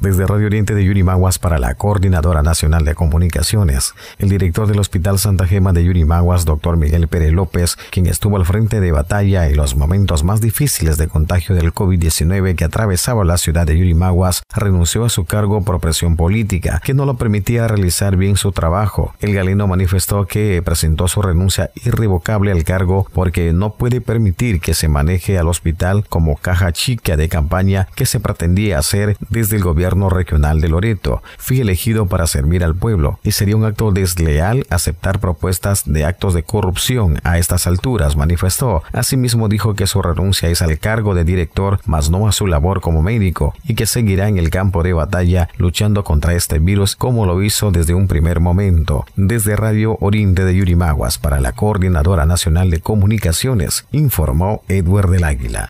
Desde Radio Oriente de Yurimaguas para la Coordinadora Nacional de Comunicaciones, el director del Hospital Santa Gema de Yurimaguas, doctor Miguel Pérez López, quien estuvo al frente de batalla en los momentos más difíciles de contagio del COVID-19 que atravesaba la ciudad de Yurimaguas, renunció a su cargo por presión política, que no lo permitía realizar bien su trabajo. El galeno manifestó que presentó su renuncia irrevocable al cargo porque no puede permitir que se maneje al hospital como caja chica de campaña que se pretendía hacer desde el gobierno regional de Loreto. Fui elegido para servir al pueblo y sería un acto desleal aceptar propuestas de actos de corrupción a estas alturas, manifestó. Asimismo dijo que su renuncia es al cargo de director, mas no a su labor como médico, y que seguirá en el campo de batalla luchando contra este virus como lo hizo desde un primer momento. Desde Radio Oriente de Yurimaguas para la Coordinadora Nacional de Comunicaciones, informó Edward del Águila.